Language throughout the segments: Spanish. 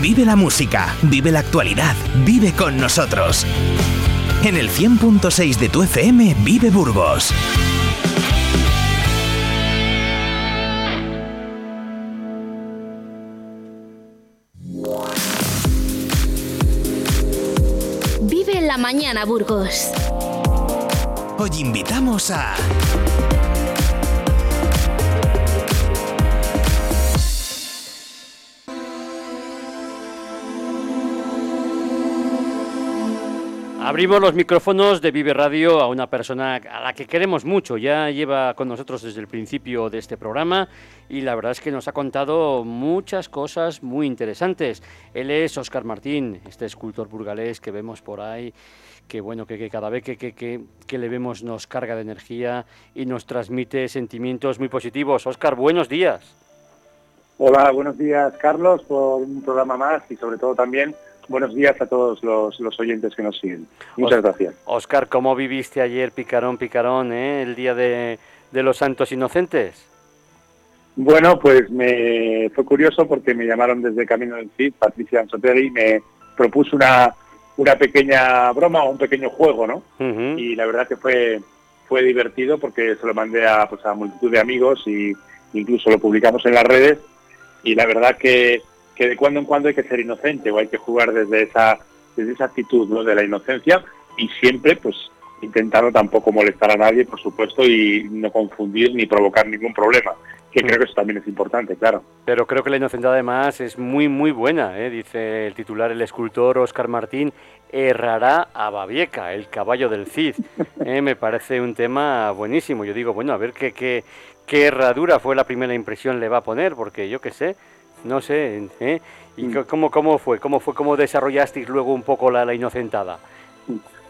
Vive la música, vive la actualidad, vive con nosotros. En el 100.6 de tu FM, vive Burgos. Vive la mañana, Burgos. Hoy invitamos a... Abrimos los micrófonos de Vive Radio a una persona a la que queremos mucho. Ya lleva con nosotros desde el principio de este programa y la verdad es que nos ha contado muchas cosas muy interesantes. Él es Óscar Martín, este escultor burgalés que vemos por ahí, que bueno, que, cada vez que, que, le vemos nos carga de energía y nos transmite sentimientos muy positivos. Óscar, buenos días. Hola, buenos días Carlos por un programa más y sobre todo también buenos días a todos los, oyentes que nos siguen. Muchas gracias. Oscar, ¿cómo viviste ayer picarón, picarón, eh, el día de, los Santos Inocentes? Bueno, pues me fue curioso porque me llamaron desde Camino del Cid, Patricia Anzotegui, y me propuso una, una pequeña broma o un pequeño juego, ¿no? Y la verdad que fue fue divertido porque se lo mandé a, pues, a multitud de amigos y incluso lo publicamos en las redes y la verdad que que de cuando en cuando hay que ser inocente o hay que jugar desde esa, desde esa actitud ¿no? de la inocencia y siempre pues intentando tampoco molestar a nadie, por supuesto, y no confundir ni provocar ningún problema, que mm. creo que eso también es importante, claro. Pero creo que la inocencia además es muy, muy buena, ¿eh? dice el titular, el escultor Oscar Martín, errará a Babieca, el caballo del Cid. ¿eh? Me parece un tema buenísimo. Yo digo, bueno, a ver qué, qué, qué herradura fue la primera impresión le va a poner, porque yo qué sé, no sé, ¿eh? ¿Y mm. cómo, cómo fue? ¿Cómo fue? ¿Cómo desarrollasteis luego un poco la, inocentada?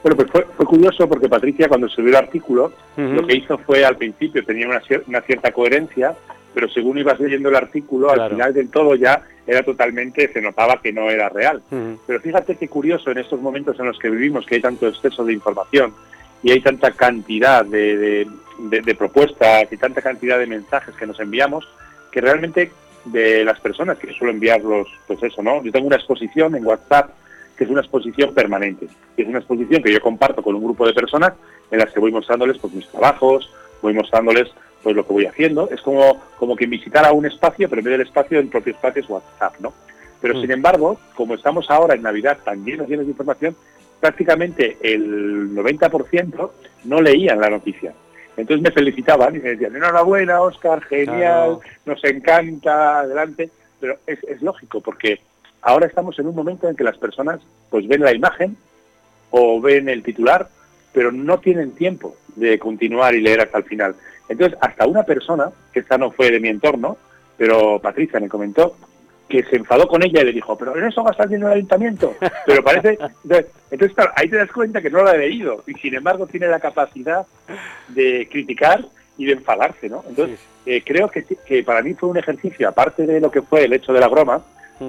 Bueno, pues fue, curioso porque Patricia cuando subió el artículo, lo que hizo fue al principio tenía una, una, cierta coherencia, pero según ibas leyendo el artículo, al final del todo ya era totalmente, se notaba que no era real. Pero fíjate qué curioso en estos momentos en los que vivimos, que hay tanto exceso de información y hay tanta cantidad de, de propuestas y tanta cantidad de mensajes que nos enviamos, que realmente de las personas que suelo enviarlos, pues eso, ¿no? Yo tengo una exposición en WhatsApp que es una exposición permanente, que es una exposición que yo comparto con un grupo de personas en las que voy mostrándoles pues mis trabajos, voy mostrándoles pues lo que voy haciendo, es como, como que visitara un espacio, pero en vez del espacio, el propio espacio es WhatsApp, ¿no? Pero sin mm. embargo, como estamos ahora en Navidad tan llenos, llenos de información, prácticamente el 90% no leían la noticia. Entonces me felicitaban y me decían, enhorabuena, Oscar, genial, nos encanta, adelante. Pero es, lógico, porque ahora estamos en un momento en que las personas pues ven la imagen o ven el titular, pero no tienen tiempo de continuar y leer hasta el final. Entonces, hasta una persona, que esta no fue de mi entorno, pero Patricia me comentó, que se enfadó con ella y le dijo, pero en eso gastar dinero el ayuntamiento. Pero parece... Entonces, ahí te das cuenta que no lo ha leído y sin embargo tiene la capacidad de criticar y de enfadarse, ¿no? Entonces, eh, creo que, que para mí fue un ejercicio, aparte de lo que fue el hecho de la broma,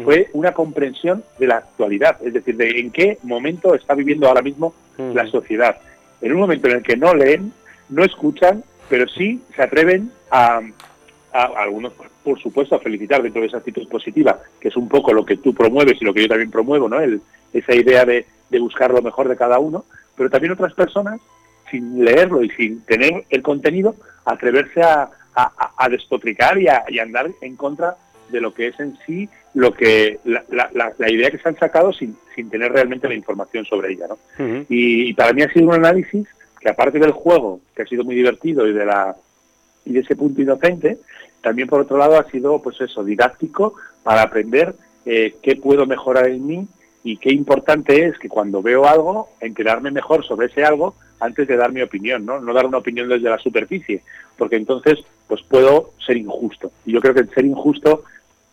fue una comprensión de la actualidad, es decir, de en qué momento está viviendo ahora mismo la sociedad. En un momento en el que no leen, no escuchan, pero sí se atreven a, a, algunos, por supuesto, a felicitar dentro de esa actitud positiva, que es un poco lo que tú promueves y lo que yo también promuevo, ¿no? El, esa idea de, buscar lo mejor de cada uno, pero también otras personas, sin leerlo y sin tener el contenido, atreverse a, a, despotricar y a, andar en contra de lo que es en sí lo que la, la, idea que se han sacado sin, sin tener realmente la información sobre ella. ¿no? y, y, para mí ha sido un análisis que aparte del juego, que ha sido muy divertido y de la y de ese punto inocente, también por otro lado ha sido pues eso, didáctico para aprender eh, qué puedo mejorar en mí y qué importante es que cuando veo algo, enterarme mejor sobre ese algo antes de dar mi opinión, ¿no? No dar una opinión desde la superficie, porque entonces pues puedo ser injusto. Y yo creo que ser injusto,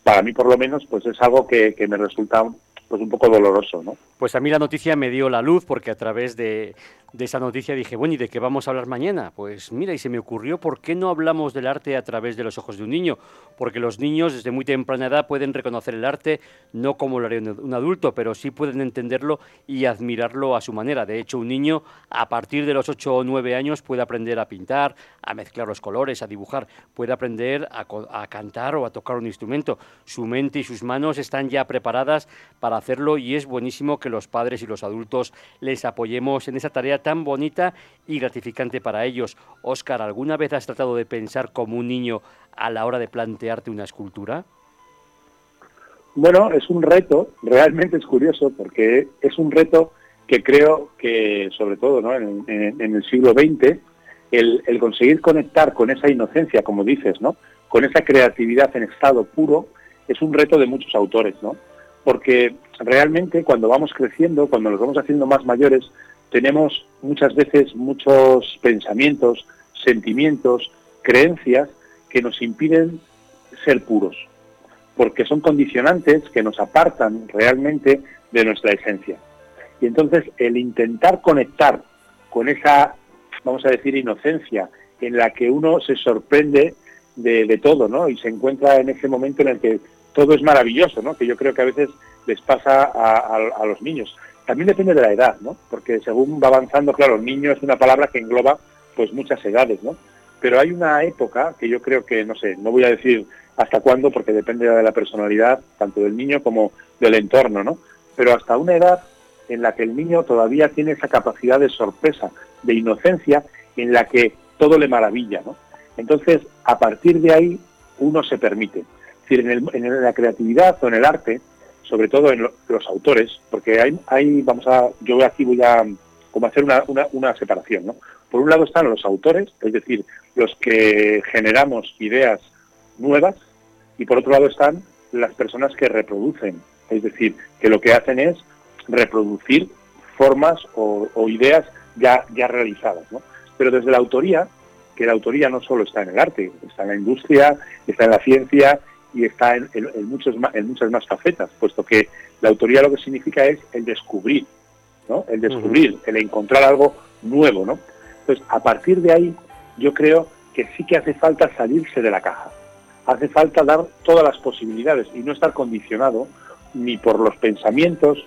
para mí por lo menos, pues es algo que, me resulta pues un poco doloroso, ¿no? Pues a mí la noticia me dio la luz porque a través de, de esa noticia dije, bueno, ¿y de qué vamos a hablar mañana? Pues mira, y se me ocurrió, ¿por qué no hablamos del arte a través de los ojos de un niño? Porque los niños desde muy temprana edad pueden reconocer el arte, no como lo haría un adulto, pero sí pueden entenderlo y admirarlo a su manera. De hecho, un niño a partir de los 8 o 9 años puede aprender a pintar, a mezclar los colores, a dibujar, puede aprender a, a cantar o a tocar un instrumento. Su mente y sus manos están ya preparadas para hacerlo y es buenísimo que los padres y los adultos les apoyemos en esa tarea tan bonita y gratificante para ellos. Óscar, ¿alguna vez has tratado de pensar como un niño a la hora de plantearte una escultura? Bueno, es un reto, realmente es curioso, porque es un reto que creo que, sobre todo ¿no? en, el siglo XX, el, el, conseguir conectar con esa inocencia, como dices, ¿no? con esa creatividad en estado puro, es un reto de muchos autores, ¿no? Porque realmente cuando vamos creciendo, cuando nos vamos haciendo más mayores, tenemos muchas veces muchos pensamientos, sentimientos, creencias que nos impiden ser puros, porque son condicionantes que nos apartan realmente de nuestra esencia. Y entonces el intentar conectar con esa, vamos a decir, inocencia en la que uno se sorprende de, todo, ¿no? Y se encuentra en ese momento en el que todo es maravilloso, ¿no? Que yo creo que a veces les pasa a los niños. También depende de la edad, ¿no? Porque según va avanzando, claro, niño es una palabra que engloba pues muchas edades, ¿no? Pero hay una época que yo creo que, no sé, no voy a decir hasta cuándo, porque depende de la personalidad, tanto del niño como del entorno, ¿no? Pero hasta una edad en la que el niño todavía tiene esa capacidad de sorpresa, de inocencia, en la que todo le maravilla, ¿no? Entonces, a partir de ahí, uno se permite. Decir, en, la creatividad o en el arte, sobre todo en los autores, porque hay, vamos a, yo aquí voy a como hacer una, una, separación. Por un lado están los autores, es decir, los que generamos ideas nuevas, y por otro lado están las personas que reproducen, es decir, que lo que hacen es reproducir formas o, ideas ya, ya realizadas. Pero desde la autoría, que la autoría no solo está en el arte, está en la industria, está en la ciencia, y está en, muchos, en muchas más facetas, puesto que la autoría lo que significa es el descubrir, ¿no? El descubrir, el encontrar algo nuevo, ¿no? Entonces, a partir de ahí, yo creo que sí que hace falta salirse de la caja. Hace falta dar todas las posibilidades y no estar condicionado ni por los pensamientos,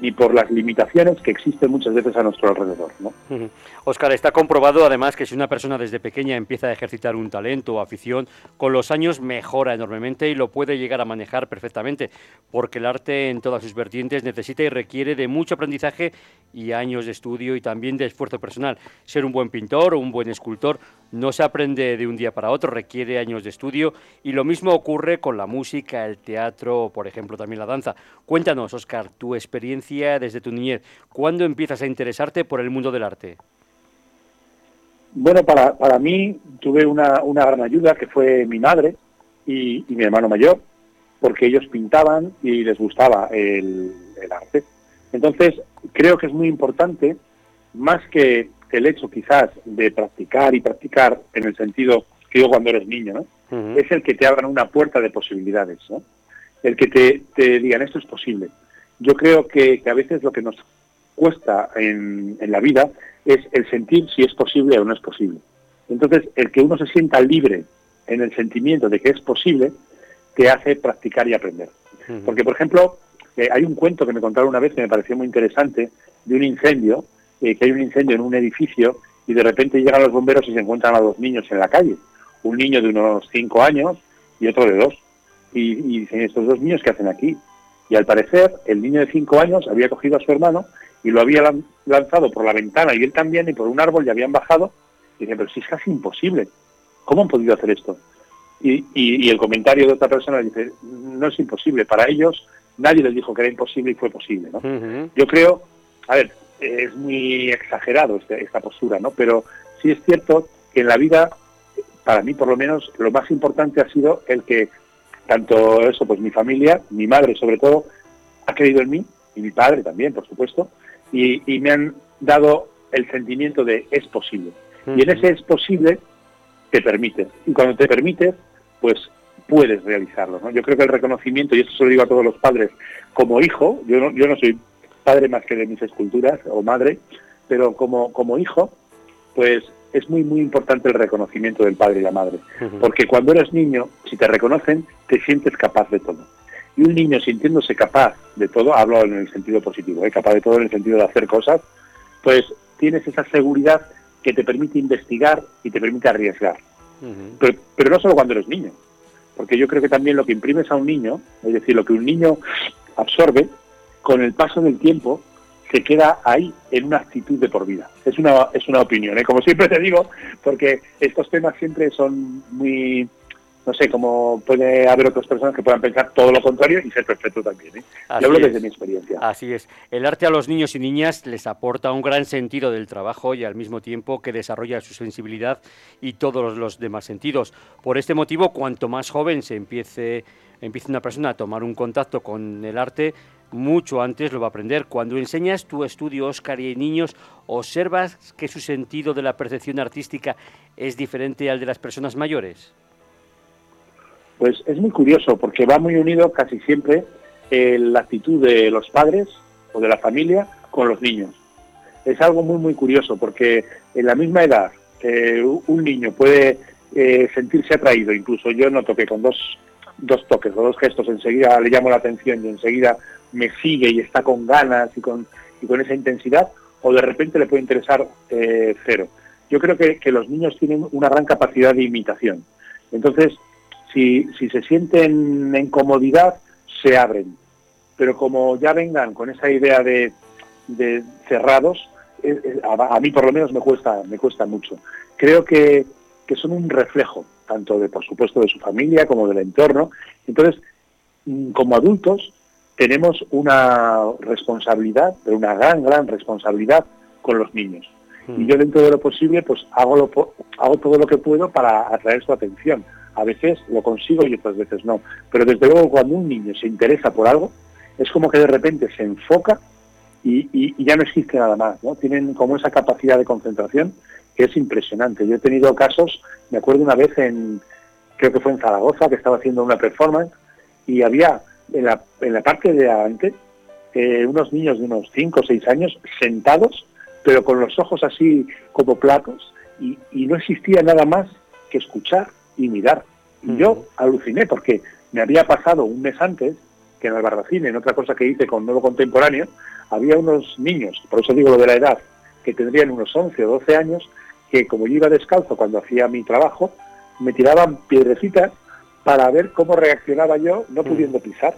ni por las limitaciones que existen muchas veces a nuestro alrededor. ¿no? Oscar, está comprobado además que si una persona desde pequeña empieza a ejercitar un talento o afición, con los años mejora enormemente y lo puede llegar a manejar perfectamente, porque el arte en todas sus vertientes necesita y requiere de mucho aprendizaje y años de estudio y también de esfuerzo personal. Ser un buen pintor o un buen escultor no se aprende de un día para otro, requiere años de estudio y lo mismo ocurre con la música, el teatro, por ejemplo, también la danza. Cuéntanos, Oscar, tu experiencia desde tu niñez. ¿Cuándo empiezas a interesarte por el mundo del arte? Bueno, para, para mí tuve una, una gran ayuda que fue mi madre y, mi hermano mayor, porque ellos pintaban y les gustaba el, el arte. Entonces, creo que es muy importante, más que el hecho quizás de practicar y practicar en el sentido que yo cuando eres niño, ¿no? Es el que te abran una puerta de posibilidades, ¿no? El que te, te digan esto es posible. Yo creo que, a veces lo que nos cuesta en, en la vida es el sentir si es posible o no es posible. Entonces, el que uno se sienta libre en el sentimiento de que es posible, te hace practicar y aprender. Porque, por ejemplo, eh, hay un cuento que me contaron una vez que me pareció muy interesante de un incendio eh, que hay un incendio en un edificio y de repente llegan los bomberos y se encuentran a dos niños en la calle. Un niño de unos cinco años y otro de dos. Y, dicen, ¿estos dos niños qué hacen aquí? Y al parecer, el niño de cinco años había cogido a su hermano y lo había lanzado por la ventana y él también y por un árbol y habían bajado. Y dicen, pero si es casi imposible. ¿Cómo han podido hacer esto? Y, y, el comentario de otra persona dice, no es imposible. Para ellos nadie les dijo que era imposible y fue posible. ¿no? Yo creo, a ver, es muy exagerado este, esta postura, ¿no? Pero sí es cierto que en la vida, para mí por lo menos, lo más importante ha sido el que tanto eso, pues mi familia, mi madre sobre todo, ha creído en mí, y mi padre también, por supuesto, y, me han dado el sentimiento de es posible. Y en ese es posible te permites. Y cuando te permites, pues puedes realizarlo. ¿no? Yo creo que el reconocimiento, y eso se lo digo a todos los padres, como hijo, yo no, yo no soy padre más que de mis esculturas o madre, pero como, como hijo, pues es muy, muy importante el reconocimiento del padre y la madre. Porque cuando eres niño, si te reconocen, te sientes capaz de todo. Y un niño sintiéndose capaz de todo, hablo en el sentido positivo, ¿eh? capaz de todo en el sentido de hacer cosas, pues tienes esa seguridad que te permite investigar y te permite arriesgar. pero, pero no solo cuando eres niño, porque yo creo que también lo que imprimes a un niño, es decir, lo que un niño absorbe, con el paso del tiempo se queda ahí en una actitud de por vida. Es una, es una opinión, ¿eh? como siempre te digo, porque estos temas siempre son muy, no sé, como puede haber otras personas que puedan pensar todo lo contrario y ser perfecto también. ¿eh? Yo hablo desde mi experiencia. Así es. El arte a los niños y niñas les aporta un gran sentido del trabajo y al mismo tiempo que desarrolla su sensibilidad y todos los demás sentidos. Por este motivo, cuanto más joven se empiece, empiece una persona a tomar un contacto con el arte, mucho antes lo va a aprender. Cuando enseñas tu estudio, Oscar, y niños, ¿observas que su sentido de la percepción artística es diferente al de las personas mayores? Pues es muy curioso porque va muy unido casi siempre eh, la actitud de los padres o de la familia con los niños. Es algo muy, muy curioso porque en la misma edad eh, un niño puede eh, sentirse atraído, incluso yo noto que con dos, dos toques o dos gestos enseguida le llamo la atención y enseguida me sigue y está con ganas y con, y con esa intensidad, o de repente le puede interesar eh, cero. Yo creo que, los niños tienen una gran capacidad de imitación. Entonces, si, si se sienten en comodidad, se abren. Pero como ya vengan con esa idea de, de cerrados, a, mí por lo menos me cuesta, me cuesta mucho. Creo que, que son un reflejo, tanto de, por supuesto, de su familia como del entorno. Entonces, mm, como adultos, tenemos una responsabilidad, pero una gran, gran responsabilidad con los niños. Y mm. yo dentro de lo posible, pues hago, lo, hago todo lo que puedo para atraer su atención. A veces lo consigo y otras veces no. Pero desde luego cuando un niño se interesa por algo, es como que de repente se enfoca y, y, ya no existe nada más. ¿no? Tienen como esa capacidad de concentración que es impresionante. Yo he tenido casos, me acuerdo una vez en, creo que fue en Zaragoza, que estaba haciendo una performance y había en la, en la parte de adelante eh, unos niños de unos 5 o 6 años sentados, pero con los ojos así como platos, y, no existía nada más que escuchar y mirar. Y yo aluciné porque me había pasado un mes antes que en el Barbacine, en otra cosa que hice con Nuevo Contemporáneo, había unos niños, por eso digo lo de la edad, que tendrían unos 11 o 12 años, que como yo iba descalzo cuando hacía mi trabajo, me tiraban piedrecitas para ver cómo reaccionaba yo no mm. pudiendo pisar.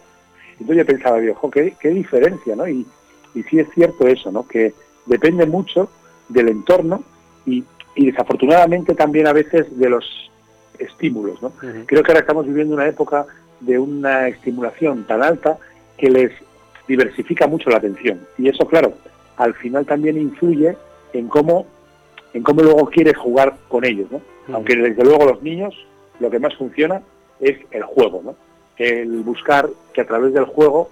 Entonces yo pensaba, ojo, qué, qué diferencia, ¿no? Y, y sí es cierto eso, ¿no? Que depende mucho del entorno y, desafortunadamente también a veces de los estímulos, ¿no? Creo que ahora estamos viviendo una época de una estimulación tan alta que les diversifica mucho la atención. Y eso, claro, al final también influye en cómo, en cómo luego quieres jugar con ellos, ¿no? Aunque desde luego los niños lo que más funciona es el juego, ¿no? El buscar que a través del juego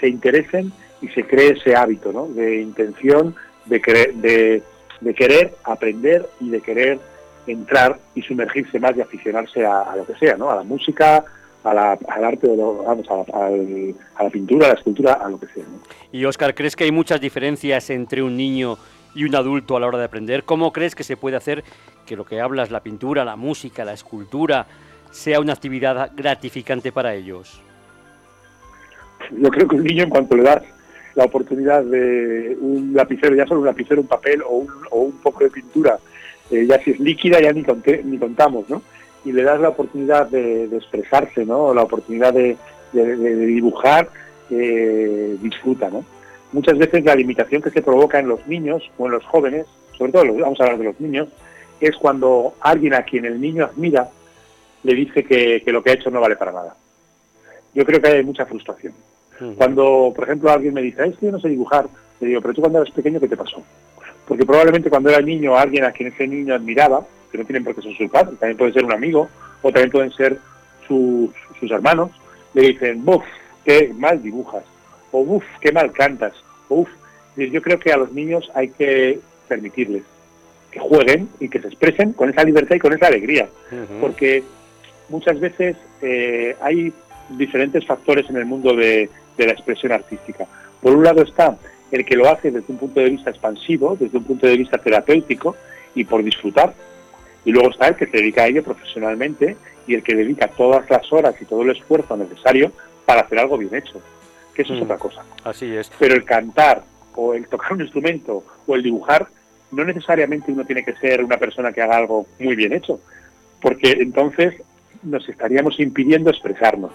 se interesen y se cree ese hábito, ¿no? De intención, de querer, de, querer aprender y de querer entrar y sumergirse más y aficionarse a, lo que sea, ¿no? A la música, a la, al arte, vamos, a, la pintura, a la escultura, a lo que sea. Y Oscar, ¿crees que hay muchas diferencias entre un niño y un adulto a la hora de aprender? ¿Cómo crees que se puede hacer que lo que hablas, la pintura, la música, la escultura, sea una actividad gratificante para ellos? Yo creo que un niño en cuanto le das la oportunidad de un lapicero, ya solo un lapicero, un papel o un, poco de pintura, eh, ya si es líquida ya ni, ni contamos, ¿no? Y le das la oportunidad de, expresarse, ¿no? La oportunidad de, dibujar, eh, disfruta, ¿no? Muchas veces la limitación que se provoca en los niños o en los jóvenes, sobre todo vamos a hablar de los niños, es cuando alguien a quien el niño admira le dice que, lo que ha hecho no vale para nada. Yo creo que hay mucha frustración. Cuando, por ejemplo, alguien me dice, es que yo no sé dibujar, le digo, pero tú cuando eras pequeño, ¿qué te pasó? Porque probablemente cuando era niño, alguien a quien ese niño admiraba, que no tienen por qué ser sus padres, también puede ser un amigo, o también pueden ser sus, hermanos, le dicen, buf, qué mal dibujas, o buf, qué mal cantas, o buf. Yo creo que a los niños hay que permitirles que jueguen y que se expresen con esa libertad y con esa alegría, porque muchas veces eh, hay diferentes factores en el mundo de, la expresión artística. Por un lado está el que lo hace desde un punto de vista expansivo, desde un punto de vista terapéutico y por disfrutar. Y luego está el que se dedica a ello profesionalmente y el que dedica todas las horas y todo el esfuerzo necesario para hacer algo bien hecho, que eso es mm. otra cosa. Así es. Pero el cantar o el tocar un instrumento o el dibujar, no necesariamente uno tiene que ser una persona que haga algo muy bien hecho, porque entonces nos estaríamos impidiendo expresarnos.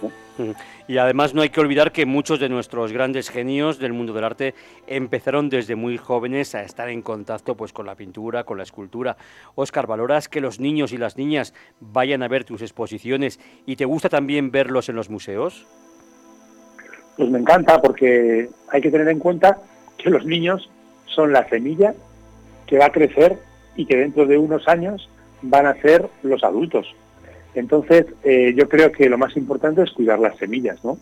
Y además no hay que olvidar que muchos de nuestros grandes genios del mundo del arte empezaron desde muy jóvenes a estar en contacto pues, con la pintura, con la escultura. Oscar, ¿valoras que los niños y las niñas vayan a ver tus exposiciones y te gusta también verlos en los museos? Pues me encanta porque hay que tener en cuenta que los niños son la semilla que va a crecer y que dentro de unos años van a ser los adultos. Entonces, eh, yo creo que lo más importante es cuidar las semillas, ¿no?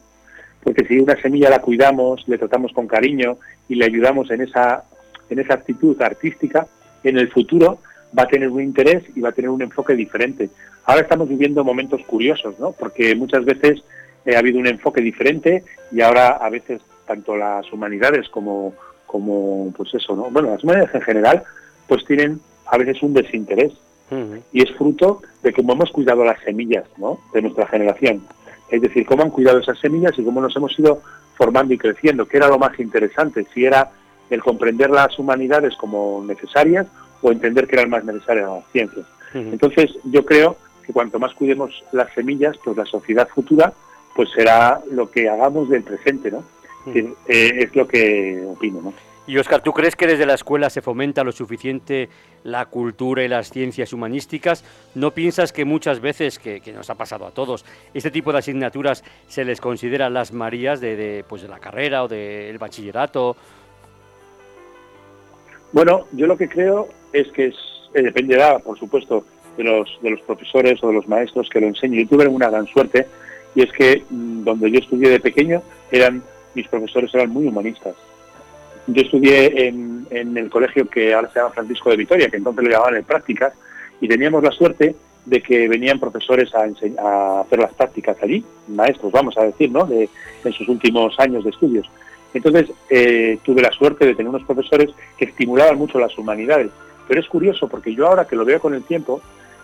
Porque si una semilla la cuidamos, le tratamos con cariño y le ayudamos en esa, en esa actitud artística, en el futuro va a tener un interés y va a tener un enfoque diferente. Ahora estamos viviendo momentos curiosos, ¿no? Porque muchas veces eh, ha habido un enfoque diferente y ahora a veces tanto las humanidades como, como pues eso, ¿no? Bueno, las humanidades en general, pues tienen a veces un desinterés y es fruto de cómo hemos cuidado las semillas de nuestra generación. Es decir, cómo han cuidado esas semillas y cómo nos hemos ido formando y creciendo, que era lo más interesante, si era el comprender las humanidades como necesarias o entender que eran más necesarias las ciencias. Entonces, yo creo que cuanto más cuidemos las semillas, pues la sociedad futura pues será lo que hagamos del presente, ¿no? Eh, es lo que opino, ¿no? Y Oscar, ¿tú crees que desde la escuela se fomenta lo suficiente la cultura y las ciencias humanísticas? ¿No piensas que muchas veces, que, nos ha pasado a todos, este tipo de asignaturas se les considera las Marías de, pues de la carrera o del bachillerato? Bueno, yo lo que creo es que eh, dependerá, por supuesto, de los, de los profesores o de los maestros que lo enseñen. Yo tuve una gran suerte y es que mm, donde yo estudié de pequeño eran mis profesores eran muy humanistas yo estudié en, el colegio que ahora se llama Francisco de Vitoria, que entonces lo llamaban en prácticas, y teníamos la suerte de que venían profesores a, hacer las prácticas allí, maestros, vamos a decir, ¿no? De, en sus últimos años de estudios. Entonces eh, tuve la suerte de tener unos profesores que estimulaban mucho las humanidades. Pero es curioso porque yo ahora que lo veo con el tiempo,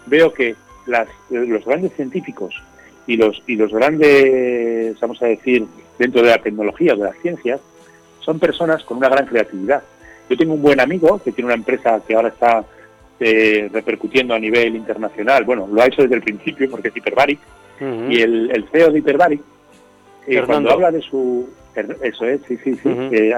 veo que las, los grandes científicos y los, y los grandes, vamos a decir, dentro de la tecnología o de las ciencias, son personas con una gran creatividad. Yo tengo un buen amigo que tiene una empresa que ahora está eh, repercutiendo a nivel internacional. Bueno, lo ha hecho desde el principio porque es Hyperbaric. Y el, CEO de Hyperbaric, eh, cuando habla de su... Eso es, sí, sí, sí. Eh,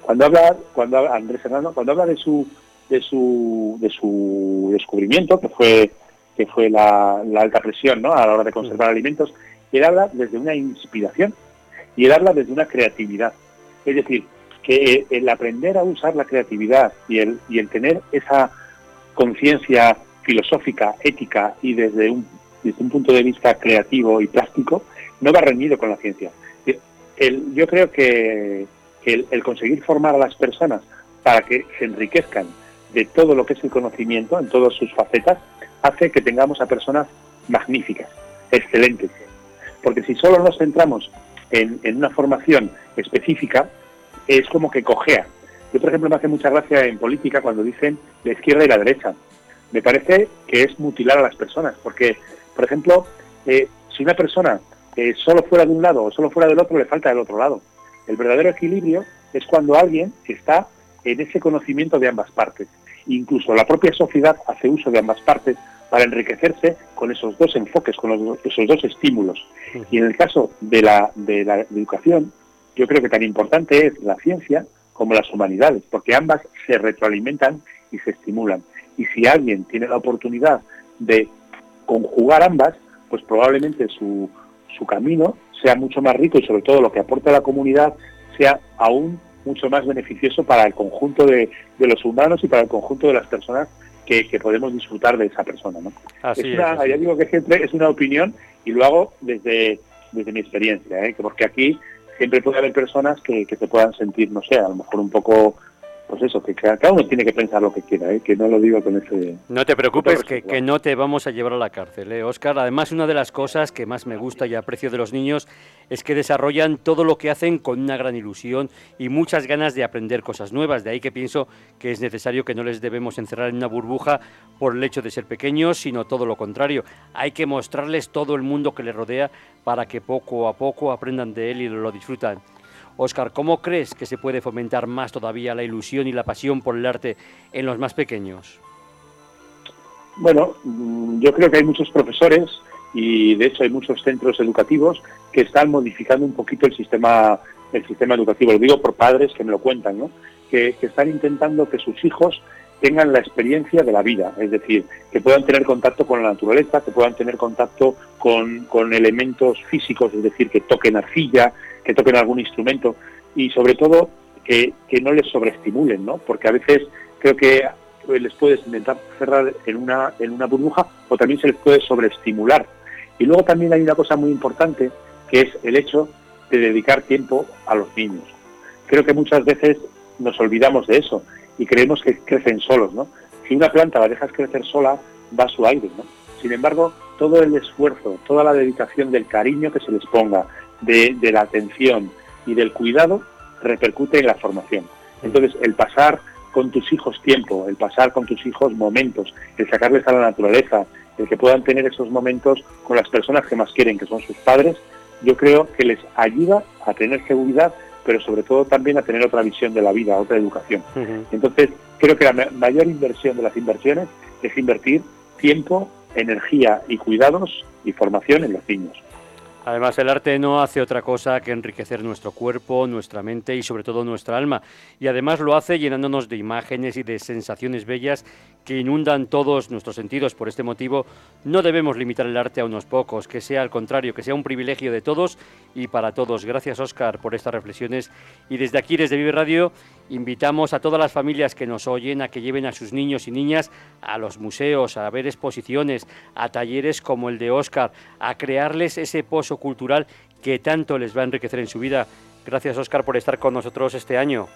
cuando habla, cuando Andrés Hernando, cuando habla de su de su de su descubrimiento que fue que fue la, alta presión ¿no? a la hora de conservar alimentos él habla desde una inspiración y él habla desde una creatividad es decir, que el aprender a usar la creatividad y el, y el tener esa conciencia filosófica, ética y desde un, desde un punto de vista creativo y plástico, no va reñido con la ciencia. yo creo que, el, conseguir formar a las personas para que se enriquezcan de todo lo que es el conocimiento en todas sus facetas, hace que tengamos a personas magníficas, excelentes. Porque si solo nos centramos en, una formación específica, es como que cojea. Yo, por ejemplo, me hace mucha gracia en política cuando dicen la izquierda y la derecha. Me parece que es mutilar a las personas, porque, por ejemplo, eh, si una persona eh, solo fuera de un lado o solo fuera del otro, le falta del otro lado. El verdadero equilibrio es cuando alguien está en ese conocimiento de ambas partes. Incluso la propia sociedad hace uso de ambas partes para enriquecerse con esos dos enfoques, con esos dos estímulos. Y en el caso de la, de la educación, yo creo que tan importante es la ciencia como las humanidades, porque ambas se retroalimentan y se estimulan. Y si alguien tiene la oportunidad de conjugar ambas, pues probablemente su, su camino sea mucho más rico y sobre todo lo que aporta a la comunidad sea aún mucho más beneficioso para el conjunto de, de los humanos y para el conjunto de las personas que, podemos disfrutar de esa persona. ¿no? es una, Ya digo que siempre es una opinión y lo hago desde, desde mi experiencia, ¿eh? porque aquí siempre puede haber personas que, que se puedan sentir, no sé, a lo mejor un poco pues eso, que cada uno tiene que pensar lo que quiera, ¿eh? que no lo digo con ese... No te preocupes, que, que, no te vamos a llevar a la cárcel, ¿eh, Oscar. Además, una de las cosas que más me gusta y aprecio de los niños es que desarrollan todo lo que hacen con una gran ilusión y muchas ganas de aprender cosas nuevas. De ahí que pienso que es necesario que no les debemos encerrar en una burbuja por el hecho de ser pequeños, sino todo lo contrario. Hay que mostrarles todo el mundo que les rodea para que poco a poco aprendan de él y lo disfrutan. Oscar, ¿cómo crees que se puede fomentar más todavía la ilusión y la pasión por el arte en los más pequeños? Bueno, mm, yo creo que hay muchos profesores y de hecho hay muchos centros educativos que están modificando un poquito el sistema el sistema educativo. Lo digo por padres que me lo cuentan, ¿no? que, están intentando que sus hijos tengan la experiencia de la vida, es decir, que puedan tener contacto con la naturaleza, que puedan tener contacto con, con elementos físicos, es decir, que toquen arcilla, que toquen algún instrumento y sobre todo que, no les sobreestimulen, ¿no? Porque a veces creo que les puedes intentar cerrar en una, en una burbuja o también se les puede sobreestimular. Y luego también hay una cosa muy importante que es el hecho de dedicar tiempo a los niños. Creo que muchas veces nos olvidamos de eso y creemos que crecen solos, ¿no? Si una planta la dejas crecer sola, va a su aire, ¿no? Sin embargo, todo el esfuerzo, toda la dedicación del cariño que se les ponga, de, la atención y del cuidado repercute en la formación. Entonces, el pasar con tus hijos tiempo, el pasar con tus hijos momentos, el sacarles a la naturaleza, el que puedan tener esos momentos con las personas que más quieren, que son sus padres, yo creo que les ayuda a tener seguridad, pero sobre todo también a tener otra visión de la vida, otra educación. Entonces, creo que la mayor inversión de las inversiones es invertir tiempo, energía y cuidados y formación en los niños. Además, el arte no hace otra cosa que enriquecer nuestro cuerpo, nuestra mente y sobre todo nuestra alma. Y además lo hace llenándonos de imágenes y de sensaciones bellas que inundan todos nuestros sentidos. Por este motivo, no debemos limitar el arte a unos pocos, que sea al contrario, que sea un privilegio de todos y para todos. Gracias, Oscar, por estas reflexiones. Y desde aquí, desde Vive Radio, invitamos a todas las familias que nos oyen a que lleven a sus niños y niñas a los museos, a ver exposiciones, a talleres como el de Oscar, a crearles ese pozo cultural que tanto les va a enriquecer en su vida. Gracias, Oscar, por estar con nosotros este año.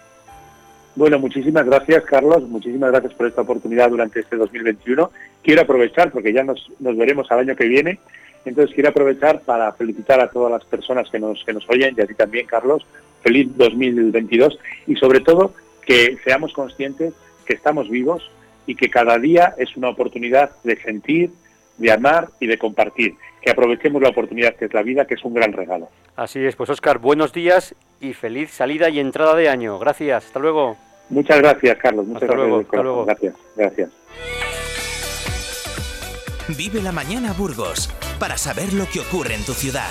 Bueno, muchísimas gracias, Carlos. Muchísimas gracias por esta oportunidad durante este 2021. Quiero aprovechar, porque ya nos, veremos al año que viene, entonces quiero aprovechar para felicitar a todas las personas que nos, que nos oyen y a ti también, Carlos. Feliz 2022 y sobre todo que seamos conscientes que estamos vivos y que cada día es una oportunidad de sentir, de amar y de compartir que aprovechemos la oportunidad que es la vida, que es un gran regalo. Así es, pues Oscar, buenos días y feliz salida y entrada de año. Gracias, hasta luego. Muchas gracias, Carlos. Muchas hasta gracias. Luego, hasta luego. Gracias, gracias. Vive la mañana Burgos, para saber lo que ocurre en tu ciudad.